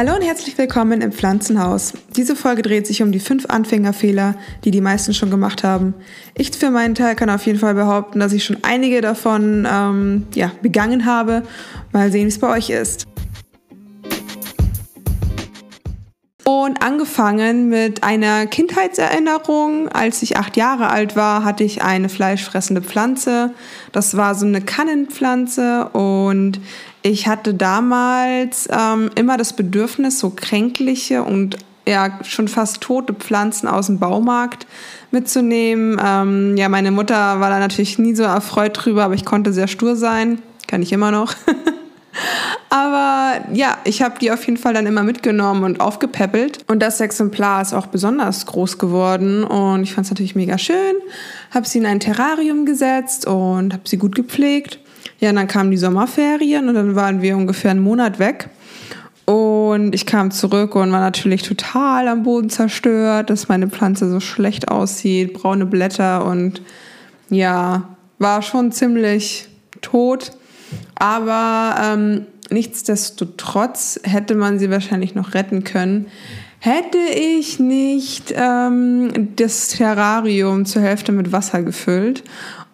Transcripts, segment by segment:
Hallo und herzlich willkommen im Pflanzenhaus. Diese Folge dreht sich um die fünf Anfängerfehler, die die meisten schon gemacht haben. Ich für meinen Teil kann auf jeden Fall behaupten, dass ich schon einige davon ähm, ja, begangen habe. Mal sehen, wie es bei euch ist. Und angefangen mit einer Kindheitserinnerung. Als ich acht Jahre alt war, hatte ich eine fleischfressende Pflanze. Das war so eine Kannenpflanze und ich hatte damals ähm, immer das Bedürfnis, so kränkliche und ja schon fast tote Pflanzen aus dem Baumarkt mitzunehmen. Ähm, ja, meine Mutter war da natürlich nie so erfreut drüber, aber ich konnte sehr stur sein. Kann ich immer noch. aber ja, ich habe die auf jeden Fall dann immer mitgenommen und aufgepäppelt. Und das Exemplar ist auch besonders groß geworden und ich fand es natürlich mega schön. Habe sie in ein Terrarium gesetzt und habe sie gut gepflegt. Ja, und dann kamen die Sommerferien und dann waren wir ungefähr einen Monat weg. Und ich kam zurück und war natürlich total am Boden zerstört, dass meine Pflanze so schlecht aussieht, braune Blätter und ja, war schon ziemlich tot. Aber ähm, nichtsdestotrotz hätte man sie wahrscheinlich noch retten können. Hätte ich nicht ähm, das Terrarium zur Hälfte mit Wasser gefüllt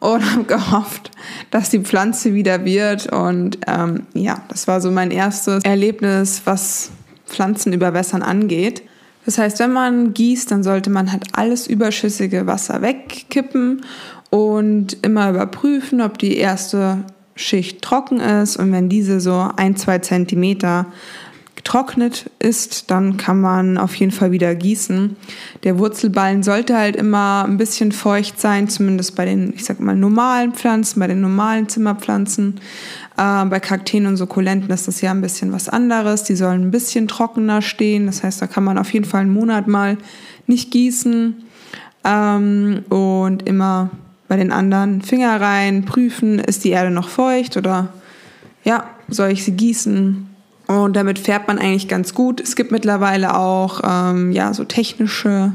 und habe gehofft, dass die Pflanze wieder wird. Und ähm, ja, das war so mein erstes Erlebnis, was Pflanzen überwässern angeht. Das heißt, wenn man gießt, dann sollte man halt alles überschüssige Wasser wegkippen und immer überprüfen, ob die erste Schicht trocken ist. Und wenn diese so ein, zwei Zentimeter getrocknet ist, dann kann man auf jeden Fall wieder gießen. Der Wurzelballen sollte halt immer ein bisschen feucht sein, zumindest bei den, ich sag mal, normalen Pflanzen, bei den normalen Zimmerpflanzen. Äh, bei Kakteen und Sukkulenten ist das ja ein bisschen was anderes. Die sollen ein bisschen trockener stehen. Das heißt, da kann man auf jeden Fall einen Monat mal nicht gießen. Ähm, und immer bei den anderen Finger rein, prüfen, ist die Erde noch feucht oder ja, soll ich sie gießen? Und damit fährt man eigentlich ganz gut. Es gibt mittlerweile auch ähm, ja, so technische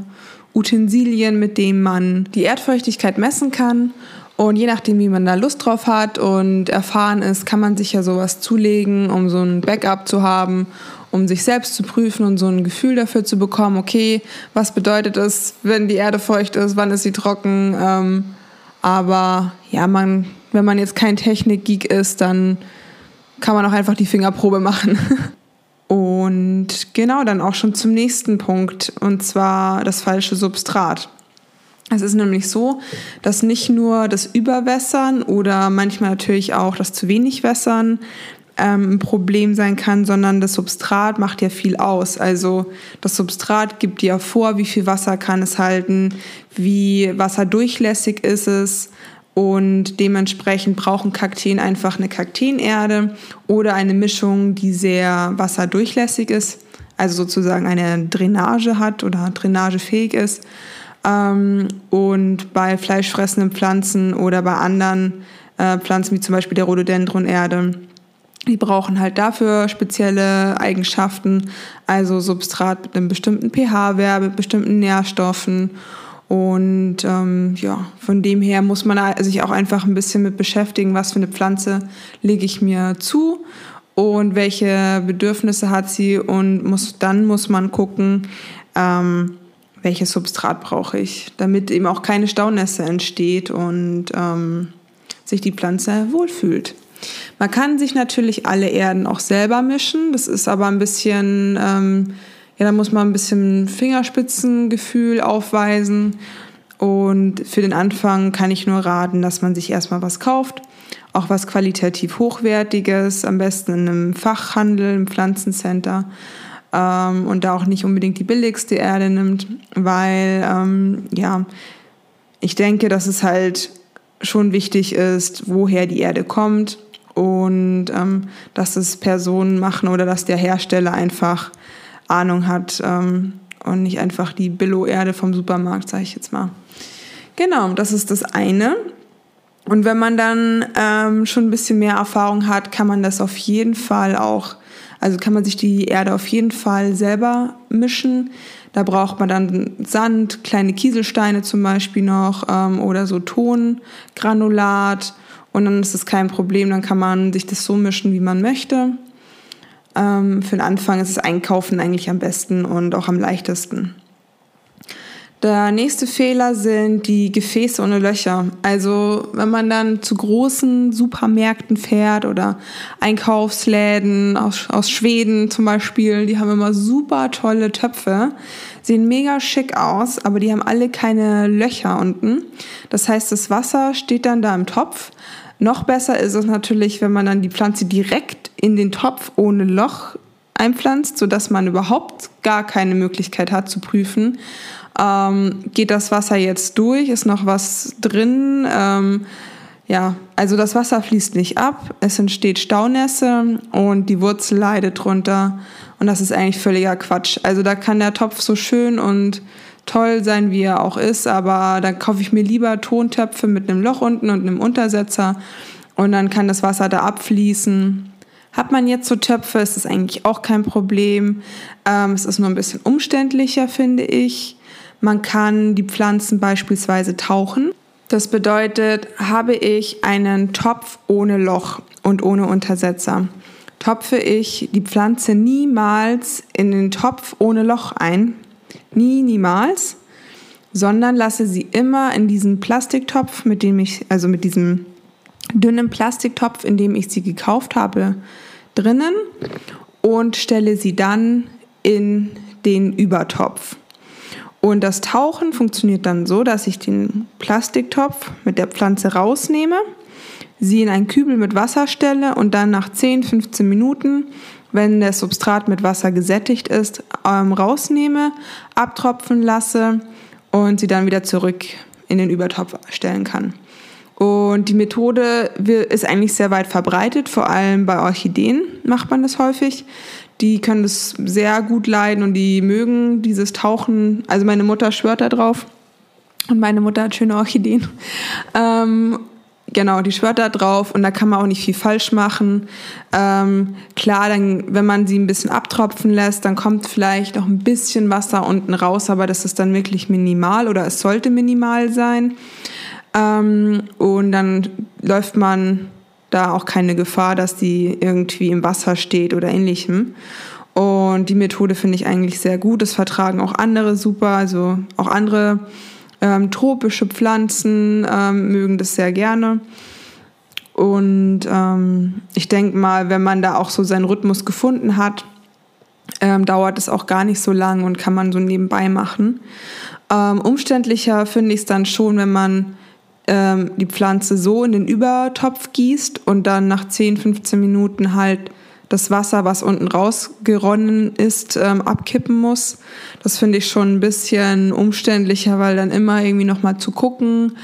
Utensilien, mit denen man die Erdfeuchtigkeit messen kann. Und je nachdem, wie man da Lust drauf hat und erfahren ist, kann man sich ja sowas zulegen, um so ein Backup zu haben, um sich selbst zu prüfen und so ein Gefühl dafür zu bekommen, okay, was bedeutet es, wenn die Erde feucht ist, wann ist sie trocken. Ähm, aber ja, man, wenn man jetzt kein Technik-Geek ist, dann kann man auch einfach die Fingerprobe machen. Und genau, dann auch schon zum nächsten Punkt, und zwar das falsche Substrat. Es ist nämlich so, dass nicht nur das Überwässern oder manchmal natürlich auch das zu wenig Wässern ähm, ein Problem sein kann, sondern das Substrat macht ja viel aus. Also das Substrat gibt ja vor, wie viel Wasser kann es halten, wie wasserdurchlässig ist es, und dementsprechend brauchen Kakteen einfach eine Kakteenerde oder eine Mischung, die sehr wasserdurchlässig ist, also sozusagen eine Drainage hat oder drainagefähig ist. Ähm, und bei fleischfressenden Pflanzen oder bei anderen äh, Pflanzen wie zum Beispiel der Rhododendronerde, die brauchen halt dafür spezielle Eigenschaften, also Substrat mit einem bestimmten pH-Wert, mit bestimmten Nährstoffen und ähm, ja, von dem her muss man sich auch einfach ein bisschen mit beschäftigen, was für eine Pflanze lege ich mir zu und welche Bedürfnisse hat sie und muss, dann muss man gucken, ähm, welches Substrat brauche ich, damit eben auch keine Staunässe entsteht und ähm, sich die Pflanze wohlfühlt. Man kann sich natürlich alle Erden auch selber mischen, das ist aber ein bisschen ähm, ja, da muss man ein bisschen Fingerspitzengefühl aufweisen. Und für den Anfang kann ich nur raten, dass man sich erstmal was kauft. Auch was qualitativ Hochwertiges, am besten in einem Fachhandel, im Pflanzencenter. Ähm, und da auch nicht unbedingt die billigste Erde nimmt, weil, ähm, ja, ich denke, dass es halt schon wichtig ist, woher die Erde kommt und ähm, dass es Personen machen oder dass der Hersteller einfach Ahnung hat ähm, und nicht einfach die Billo-Erde vom Supermarkt, sage ich jetzt mal. Genau, das ist das eine. Und wenn man dann ähm, schon ein bisschen mehr Erfahrung hat, kann man das auf jeden Fall auch, also kann man sich die Erde auf jeden Fall selber mischen. Da braucht man dann Sand, kleine Kieselsteine zum Beispiel noch ähm, oder so Tongranulat. Und dann ist es kein Problem, dann kann man sich das so mischen, wie man möchte. Ähm, für den Anfang ist das Einkaufen eigentlich am besten und auch am leichtesten. Der nächste Fehler sind die Gefäße ohne Löcher. Also wenn man dann zu großen Supermärkten fährt oder Einkaufsläden aus, aus Schweden zum Beispiel, die haben immer super tolle Töpfe, sehen mega schick aus, aber die haben alle keine Löcher unten. Das heißt, das Wasser steht dann da im Topf. Noch besser ist es natürlich, wenn man dann die Pflanze direkt in den Topf ohne Loch einpflanzt, sodass man überhaupt gar keine Möglichkeit hat zu prüfen, ähm, geht das Wasser jetzt durch? Ist noch was drin? Ähm, ja, also das Wasser fließt nicht ab, es entsteht Staunässe und die Wurzel leidet drunter. Und das ist eigentlich völliger Quatsch. Also da kann der Topf so schön und toll sein, wie er auch ist, aber dann kaufe ich mir lieber Tontöpfe mit einem Loch unten und einem Untersetzer und dann kann das Wasser da abfließen. Hat man jetzt so Töpfe, ist das eigentlich auch kein Problem. Ähm, es ist nur ein bisschen umständlicher, finde ich. Man kann die Pflanzen beispielsweise tauchen. Das bedeutet, habe ich einen Topf ohne Loch und ohne Untersetzer, topfe ich die Pflanze niemals in den Topf ohne Loch ein. Nie, niemals. Sondern lasse sie immer in diesen Plastiktopf, mit dem ich, also mit diesem dünnen Plastiktopf, in dem ich sie gekauft habe, drinnen und stelle sie dann in den Übertopf. Und das Tauchen funktioniert dann so, dass ich den Plastiktopf mit der Pflanze rausnehme, sie in einen Kübel mit Wasser stelle und dann nach 10, 15 Minuten, wenn das Substrat mit Wasser gesättigt ist, ähm, rausnehme, abtropfen lasse und sie dann wieder zurück in den Übertopf stellen kann. Und die Methode ist eigentlich sehr weit verbreitet, vor allem bei Orchideen macht man das häufig die können das sehr gut leiden und die mögen dieses Tauchen. Also meine Mutter schwört da drauf und meine Mutter hat schöne Orchideen. Ähm, genau, die schwört da drauf und da kann man auch nicht viel falsch machen. Ähm, klar, dann, wenn man sie ein bisschen abtropfen lässt, dann kommt vielleicht noch ein bisschen Wasser unten raus, aber das ist dann wirklich minimal oder es sollte minimal sein. Ähm, und dann läuft man da auch keine Gefahr, dass die irgendwie im Wasser steht oder ähnlichem. Und die Methode finde ich eigentlich sehr gut. Das vertragen auch andere super, also auch andere ähm, tropische Pflanzen ähm, mögen das sehr gerne. Und ähm, ich denke mal, wenn man da auch so seinen Rhythmus gefunden hat, ähm, dauert es auch gar nicht so lang und kann man so nebenbei machen. Ähm, umständlicher finde ich es dann schon, wenn man ähm, die Pflanze so in den Übertopf gießt und dann nach 10, 15 Minuten halt das Wasser, was unten rausgeronnen ist, ähm, abkippen muss. Das finde ich schon ein bisschen umständlicher, weil dann immer irgendwie nochmal zu gucken,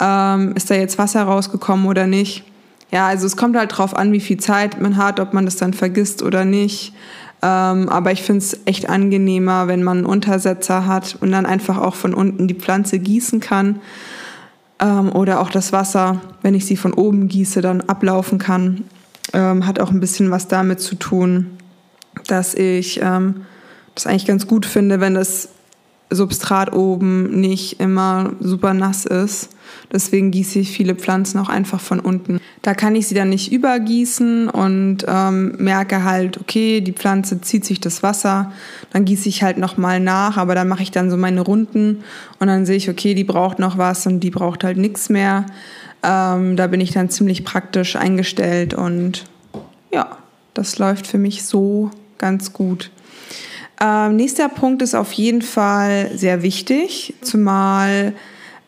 ähm, ist da jetzt Wasser rausgekommen oder nicht. Ja, also es kommt halt drauf an, wie viel Zeit man hat, ob man das dann vergisst oder nicht. Ähm, aber ich finde es echt angenehmer, wenn man einen Untersetzer hat und dann einfach auch von unten die Pflanze gießen kann ähm, oder auch das Wasser, wenn ich sie von oben gieße, dann ablaufen kann. Ähm, hat auch ein bisschen was damit zu tun, dass ich ähm, das eigentlich ganz gut finde, wenn das Substrat oben nicht immer super nass ist. Deswegen gieße ich viele Pflanzen auch einfach von unten. Da kann ich sie dann nicht übergießen und ähm, merke halt, okay, die Pflanze zieht sich das Wasser. Dann gieße ich halt nochmal nach, aber dann mache ich dann so meine Runden und dann sehe ich, okay, die braucht noch was und die braucht halt nichts mehr. Ähm, da bin ich dann ziemlich praktisch eingestellt und ja, das läuft für mich so ganz gut. Ähm, nächster Punkt ist auf jeden Fall sehr wichtig, zumal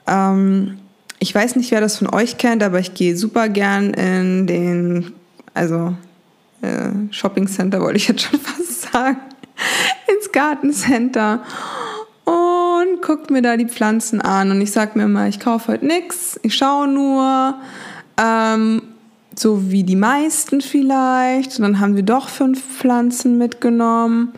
ähm, ich weiß nicht, wer das von euch kennt, aber ich gehe super gern in den, also äh, Shopping Center wollte ich jetzt schon fast sagen, ins Gartencenter und guckt mir da die Pflanzen an und ich sage mir immer, ich kaufe heute nichts, ich schaue nur ähm, so wie die meisten vielleicht. Und dann haben wir doch fünf Pflanzen mitgenommen.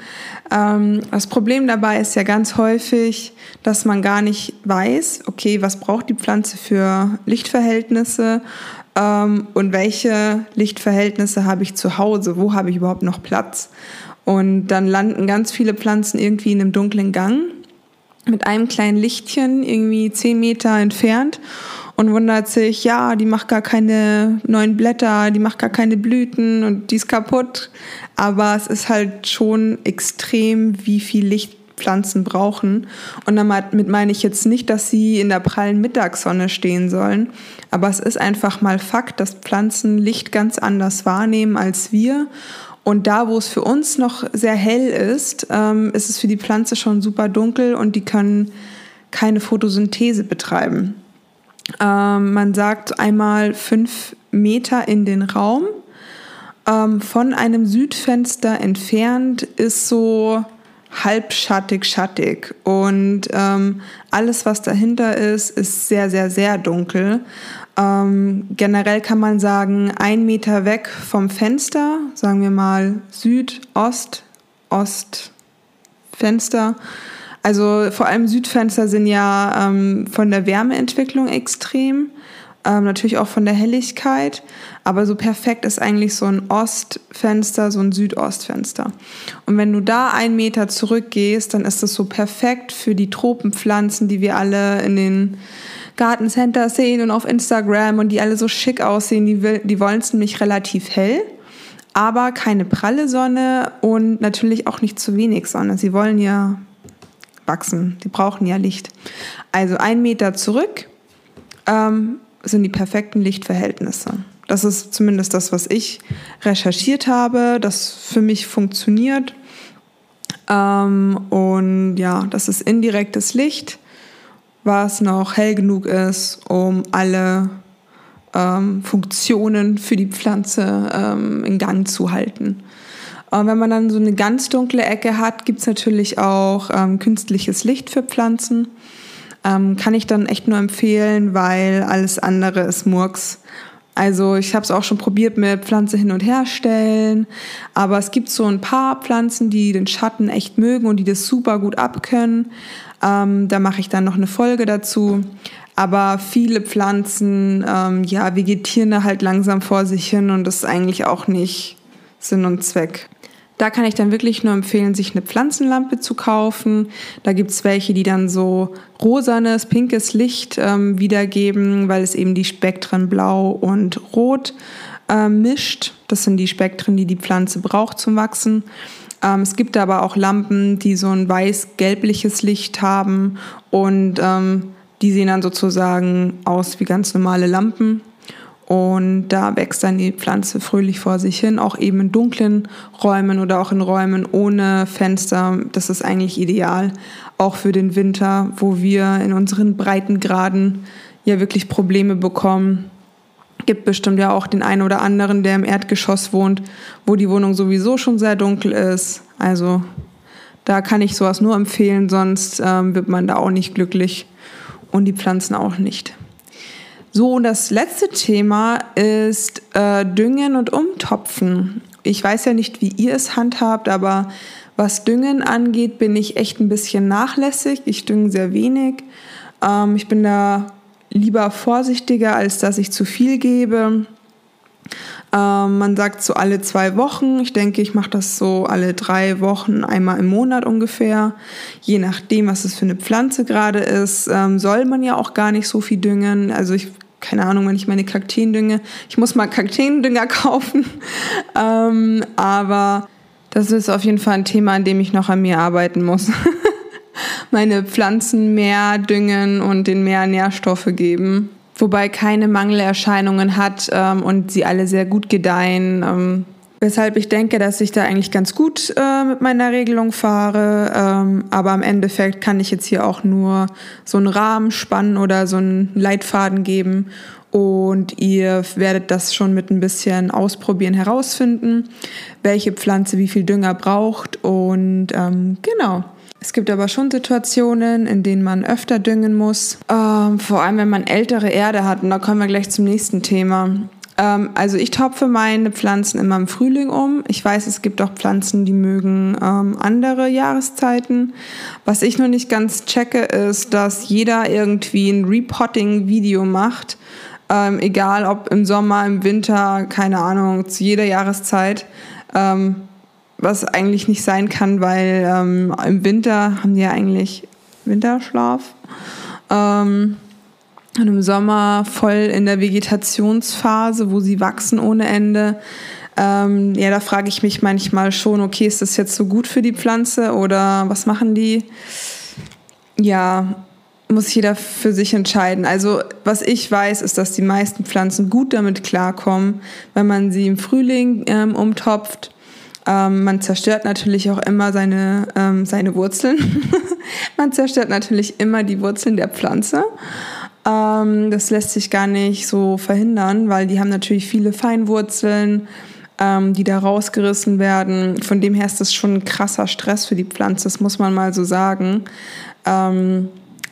Ähm, das Problem dabei ist ja ganz häufig, dass man gar nicht weiß, okay, was braucht die Pflanze für Lichtverhältnisse ähm, und welche Lichtverhältnisse habe ich zu Hause, wo habe ich überhaupt noch Platz. Und dann landen ganz viele Pflanzen irgendwie in einem dunklen Gang mit einem kleinen Lichtchen irgendwie zehn Meter entfernt und wundert sich, ja, die macht gar keine neuen Blätter, die macht gar keine Blüten und die ist kaputt. Aber es ist halt schon extrem, wie viel Licht Pflanzen brauchen. Und damit meine ich jetzt nicht, dass sie in der prallen Mittagssonne stehen sollen, aber es ist einfach mal Fakt, dass Pflanzen Licht ganz anders wahrnehmen als wir. Und da, wo es für uns noch sehr hell ist, ähm, ist es für die Pflanze schon super dunkel und die können keine Photosynthese betreiben. Ähm, man sagt einmal fünf Meter in den Raum. Ähm, von einem Südfenster entfernt ist so halbschattig, schattig. Und ähm, alles, was dahinter ist, ist sehr, sehr, sehr dunkel. Ähm, generell kann man sagen, ein Meter weg vom Fenster, sagen wir mal Süd-Ost, Ost-Fenster. Also vor allem Südfenster sind ja ähm, von der Wärmeentwicklung extrem ähm, natürlich auch von der Helligkeit, aber so perfekt ist eigentlich so ein Ostfenster, so ein Südostfenster. Und wenn du da einen Meter zurückgehst, dann ist das so perfekt für die Tropenpflanzen, die wir alle in den Gartencenters sehen und auf Instagram und die alle so schick aussehen. Die, die wollen es nämlich relativ hell, aber keine pralle Sonne und natürlich auch nicht zu wenig Sonne. Sie wollen ja wachsen, die brauchen ja Licht. Also einen Meter zurück, ähm, sind die perfekten Lichtverhältnisse. Das ist zumindest das, was ich recherchiert habe, das für mich funktioniert. Ähm, und ja, das ist indirektes Licht, was noch hell genug ist, um alle ähm, Funktionen für die Pflanze ähm, in Gang zu halten. Und wenn man dann so eine ganz dunkle Ecke hat, gibt es natürlich auch ähm, künstliches Licht für Pflanzen. Ähm, kann ich dann echt nur empfehlen, weil alles andere ist Murks. Also ich habe es auch schon probiert mit Pflanze hin und her stellen, aber es gibt so ein paar Pflanzen, die den Schatten echt mögen und die das super gut abkönnen. Ähm, da mache ich dann noch eine Folge dazu. Aber viele Pflanzen, ähm, ja, vegetieren da halt langsam vor sich hin und das ist eigentlich auch nicht Sinn und Zweck. Da kann ich dann wirklich nur empfehlen, sich eine Pflanzenlampe zu kaufen. Da gibt es welche, die dann so rosanes, pinkes Licht ähm, wiedergeben, weil es eben die Spektren blau und rot äh, mischt. Das sind die Spektren, die die Pflanze braucht zum Wachsen. Ähm, es gibt aber auch Lampen, die so ein weiß-gelbliches Licht haben und ähm, die sehen dann sozusagen aus wie ganz normale Lampen. Und da wächst dann die Pflanze fröhlich vor sich hin, auch eben in dunklen Räumen oder auch in Räumen ohne Fenster. Das ist eigentlich ideal, auch für den Winter, wo wir in unseren Breitengraden ja wirklich Probleme bekommen. Gibt bestimmt ja auch den einen oder anderen, der im Erdgeschoss wohnt, wo die Wohnung sowieso schon sehr dunkel ist. Also da kann ich sowas nur empfehlen, sonst ähm, wird man da auch nicht glücklich und die Pflanzen auch nicht. So, und das letzte Thema ist äh, Düngen und Umtopfen. Ich weiß ja nicht, wie ihr es handhabt, aber was Düngen angeht, bin ich echt ein bisschen nachlässig. Ich dünge sehr wenig. Ähm, ich bin da lieber vorsichtiger, als dass ich zu viel gebe. Ähm, man sagt so alle zwei Wochen. Ich denke, ich mache das so alle drei Wochen, einmal im Monat ungefähr. Je nachdem, was es für eine Pflanze gerade ist, ähm, soll man ja auch gar nicht so viel düngen. Also ich keine Ahnung, wenn ich meine Kakteen dünge. Ich muss mal Kakteendünger kaufen. ähm, aber das ist auf jeden Fall ein Thema, an dem ich noch an mir arbeiten muss. meine Pflanzen mehr düngen und den mehr Nährstoffe geben. Wobei keine Mangelerscheinungen hat ähm, und sie alle sehr gut gedeihen. Ähm, Weshalb ich denke, dass ich da eigentlich ganz gut äh, mit meiner Regelung fahre. Ähm, aber im Endeffekt kann ich jetzt hier auch nur so einen Rahmen spannen oder so einen Leitfaden geben. Und ihr werdet das schon mit ein bisschen Ausprobieren herausfinden, welche Pflanze wie viel Dünger braucht. Und ähm, genau. Es gibt aber schon Situationen, in denen man öfter düngen muss. Ähm, vor allem, wenn man ältere Erde hat. Und da kommen wir gleich zum nächsten Thema. Ähm, also ich topfe meine Pflanzen immer im Frühling um. Ich weiß, es gibt auch Pflanzen, die mögen ähm, andere Jahreszeiten. Was ich nur nicht ganz checke, ist, dass jeder irgendwie ein Repotting-Video macht. Ähm, egal ob im Sommer, im Winter, keine Ahnung, zu jeder Jahreszeit. Ähm, was eigentlich nicht sein kann, weil ähm, im Winter haben die ja eigentlich Winterschlaf. Ähm, Und im Sommer voll in der Vegetationsphase, wo sie wachsen ohne Ende. Ähm, ja, da frage ich mich manchmal schon, okay, ist das jetzt so gut für die Pflanze oder was machen die? Ja, muss jeder für sich entscheiden. Also was ich weiß, ist, dass die meisten Pflanzen gut damit klarkommen, wenn man sie im Frühling ähm, umtopft. Ähm, man zerstört natürlich auch immer seine, ähm, seine Wurzeln. man zerstört natürlich immer die Wurzeln der Pflanze. Ähm, das lässt sich gar nicht so verhindern, weil die haben natürlich viele Feinwurzeln, ähm, die da rausgerissen werden. Von dem her ist das schon ein krasser Stress für die Pflanze, das muss man mal so sagen. Ähm,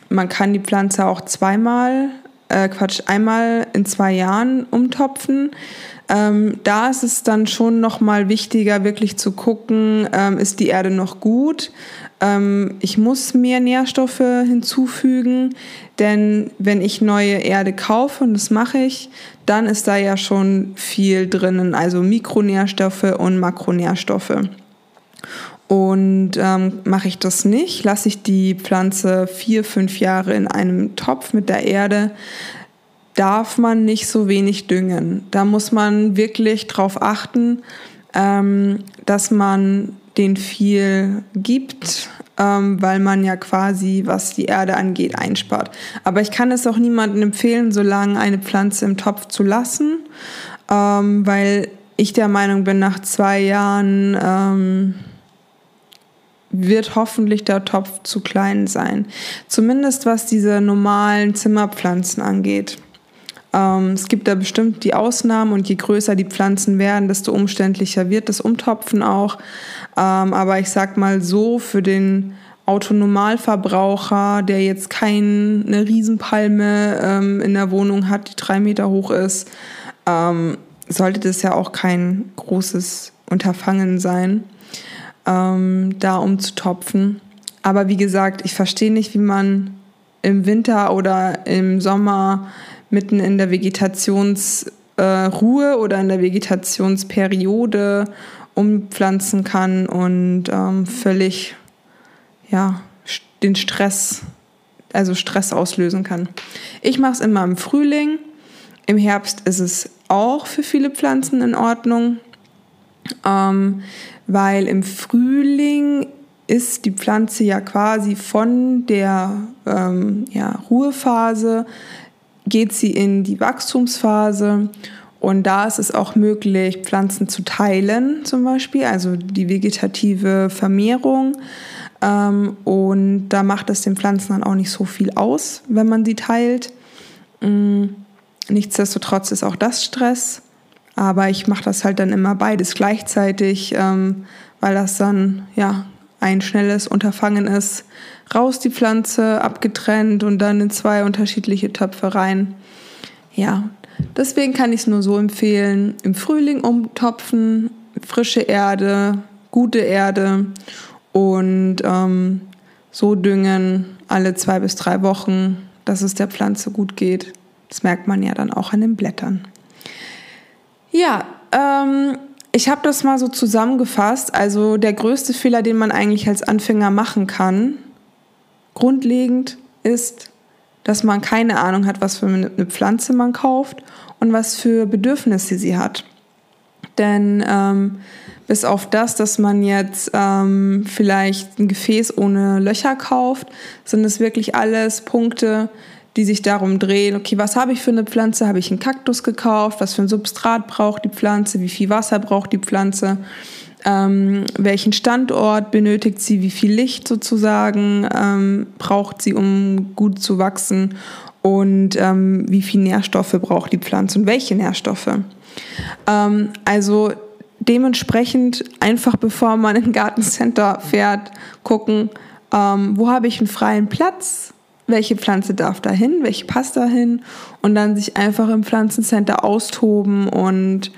man kann die Pflanze auch zweimal, äh, Quatsch, einmal in zwei Jahren umtopfen. Ähm, da ist es dann schon noch mal wichtiger, wirklich zu gucken, ähm, ist die Erde noch gut? Ähm, ich muss mehr Nährstoffe hinzufügen, denn wenn ich neue Erde kaufe, und das mache ich, dann ist da ja schon viel drinnen, also Mikronährstoffe und Makronährstoffe. Und ähm, mache ich das nicht, lasse ich die Pflanze vier, fünf Jahre in einem Topf mit der Erde, darf man nicht so wenig düngen. Da muss man wirklich darauf achten, ähm, dass man den viel gibt, ähm, weil man ja quasi, was die Erde angeht, einspart. Aber ich kann es auch niemandem empfehlen, so lange eine Pflanze im Topf zu lassen, ähm, weil ich der Meinung bin, nach zwei Jahren ähm, wird hoffentlich der Topf zu klein sein. Zumindest was diese normalen Zimmerpflanzen angeht. Ähm, es gibt da bestimmt die Ausnahmen und je größer die Pflanzen werden, desto umständlicher wird das Umtopfen auch. Ähm, aber ich sag mal so, für den Autonormalverbraucher, der jetzt keine Riesenpalme ähm, in der Wohnung hat, die drei Meter hoch ist, sollte das ja auch kein großes Unterfangen sein, da umzutopfen. Aber wie gesagt, ich verstehe nicht, wie man im Winter oder im Sommer mitten in der Vegetationsruhe äh, oder in der Vegetationsperiode umpflanzen kann und ähm, völlig ja, den Stress, also Stress auslösen kann. Ich mache es immer im Frühling. Im Herbst ist es auch für viele Pflanzen in Ordnung, ähm, weil im Frühling ist die Pflanze ja quasi von der ähm, ja, Ruhephase geht sie in die Wachstumsphase und da ist es auch möglich, Pflanzen zu teilen, zum Beispiel, also die vegetative Vermehrung. Ähm, und da macht es den Pflanzen dann auch nicht so viel aus, wenn man sie teilt. Mm, nichtsdestotrotz ist auch das Stress. Aber ich mache das halt dann immer beides gleichzeitig, ähm, weil das dann ja ein schnelles Unterfangen ist, raus die Pflanze, abgetrennt und dann in zwei unterschiedliche Töpfe rein. Ja, deswegen kann ich es nur so empfehlen, im Frühling umtopfen, frische Erde, gute Erde und ähm, so düngen alle zwei bis drei Wochen, dass es der Pflanze gut geht. Das merkt man ja dann auch an den Blättern. Ja, ähm, ich habe das mal so zusammengefasst. Also der größte Fehler, den man eigentlich als Anfänger machen kann, grundlegend ist, dass man keine Ahnung hat, was für eine Pflanze man kauft und was für Bedürfnisse sie hat. Denn ähm, bis auf das, dass man jetzt ähm, vielleicht ein Gefäß ohne Löcher kauft, sind es wirklich alles Punkte, die sich darum drehen, okay, was habe ich für eine Pflanze? Habe ich einen Kaktus gekauft? Was für ein Substrat braucht die Pflanze? Wie viel Wasser braucht die Pflanze? Ähm, welchen Standort benötigt sie? Wie viel Licht sozusagen ähm, braucht sie, um gut zu wachsen? Und ähm, wie viel Nährstoffe braucht die Pflanze und welche Nährstoffe? Ähm, also dementsprechend einfach bevor man in ein Gartencenter fährt, gucken, ähm, wo habe ich einen freien Platz? welche Pflanze darf da hin, welche passt da hin und dann sich einfach im Pflanzencenter austoben und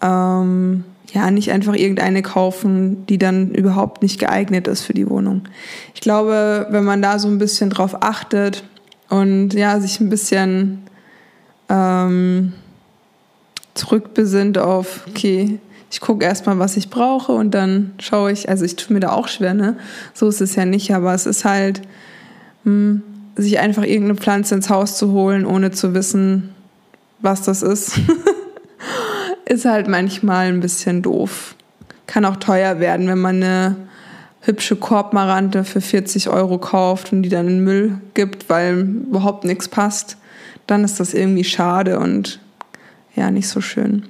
ähm, ja, nicht einfach irgendeine kaufen, die dann überhaupt nicht geeignet ist für die Wohnung. Ich glaube, wenn man da so ein bisschen drauf achtet und ja, sich ein bisschen ähm, zurückbesinnt auf, okay, ich gucke erstmal, was ich brauche und dann schaue ich, also ich tue mir da auch schwer, ne? So ist es ja nicht, aber es ist halt, mh, hm, sich einfach irgendeine Pflanze ins Haus zu holen, ohne zu wissen, was das ist, ist halt manchmal ein bisschen doof. Kann auch teuer werden, wenn man eine hübsche Korbmarante für 40 Euro kauft und die dann in Müll gibt, weil überhaupt nichts passt. Dann ist das irgendwie schade und ja, nicht so schön.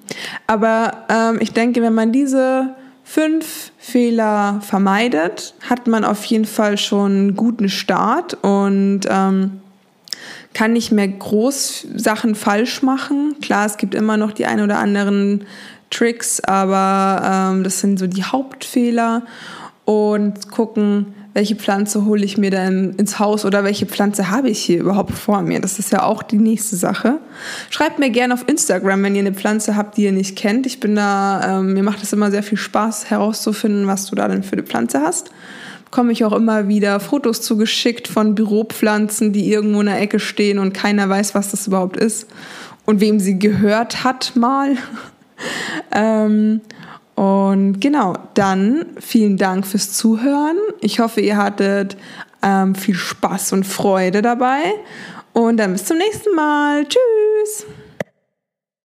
Aber ähm, ich denke, wenn man diese fünf Fehler vermeidet, hat man auf jeden Fall schon einen guten Start und ähm, kann nicht mehr groß Sachen falsch machen. Klar, es gibt immer noch die ein oder anderen Tricks, aber ähm, das sind so die Hauptfehler und gucken, welche Pflanze hole ich mir dann ins Haus oder welche Pflanze habe ich hier überhaupt vor mir. Das ist ja auch die nächste Sache. Schreibt mir gerne auf Instagram, wenn ihr eine Pflanze habt, die ihr nicht kennt. Ich bin da, ähm, mir macht es immer sehr viel Spaß herauszufinden, was du da denn für eine Pflanze hast. Bekomme ich auch immer wieder Fotos zugeschickt von Büropflanzen, die irgendwo in der Ecke stehen und keiner weiß, was das überhaupt ist und wem sie gehört hat mal. ähm, und genau, dann vielen Dank fürs Zuhören. Ich hoffe, ihr hattet ähm, viel Spaß und Freude dabei. Und dann bis zum nächsten Mal. Tschüss.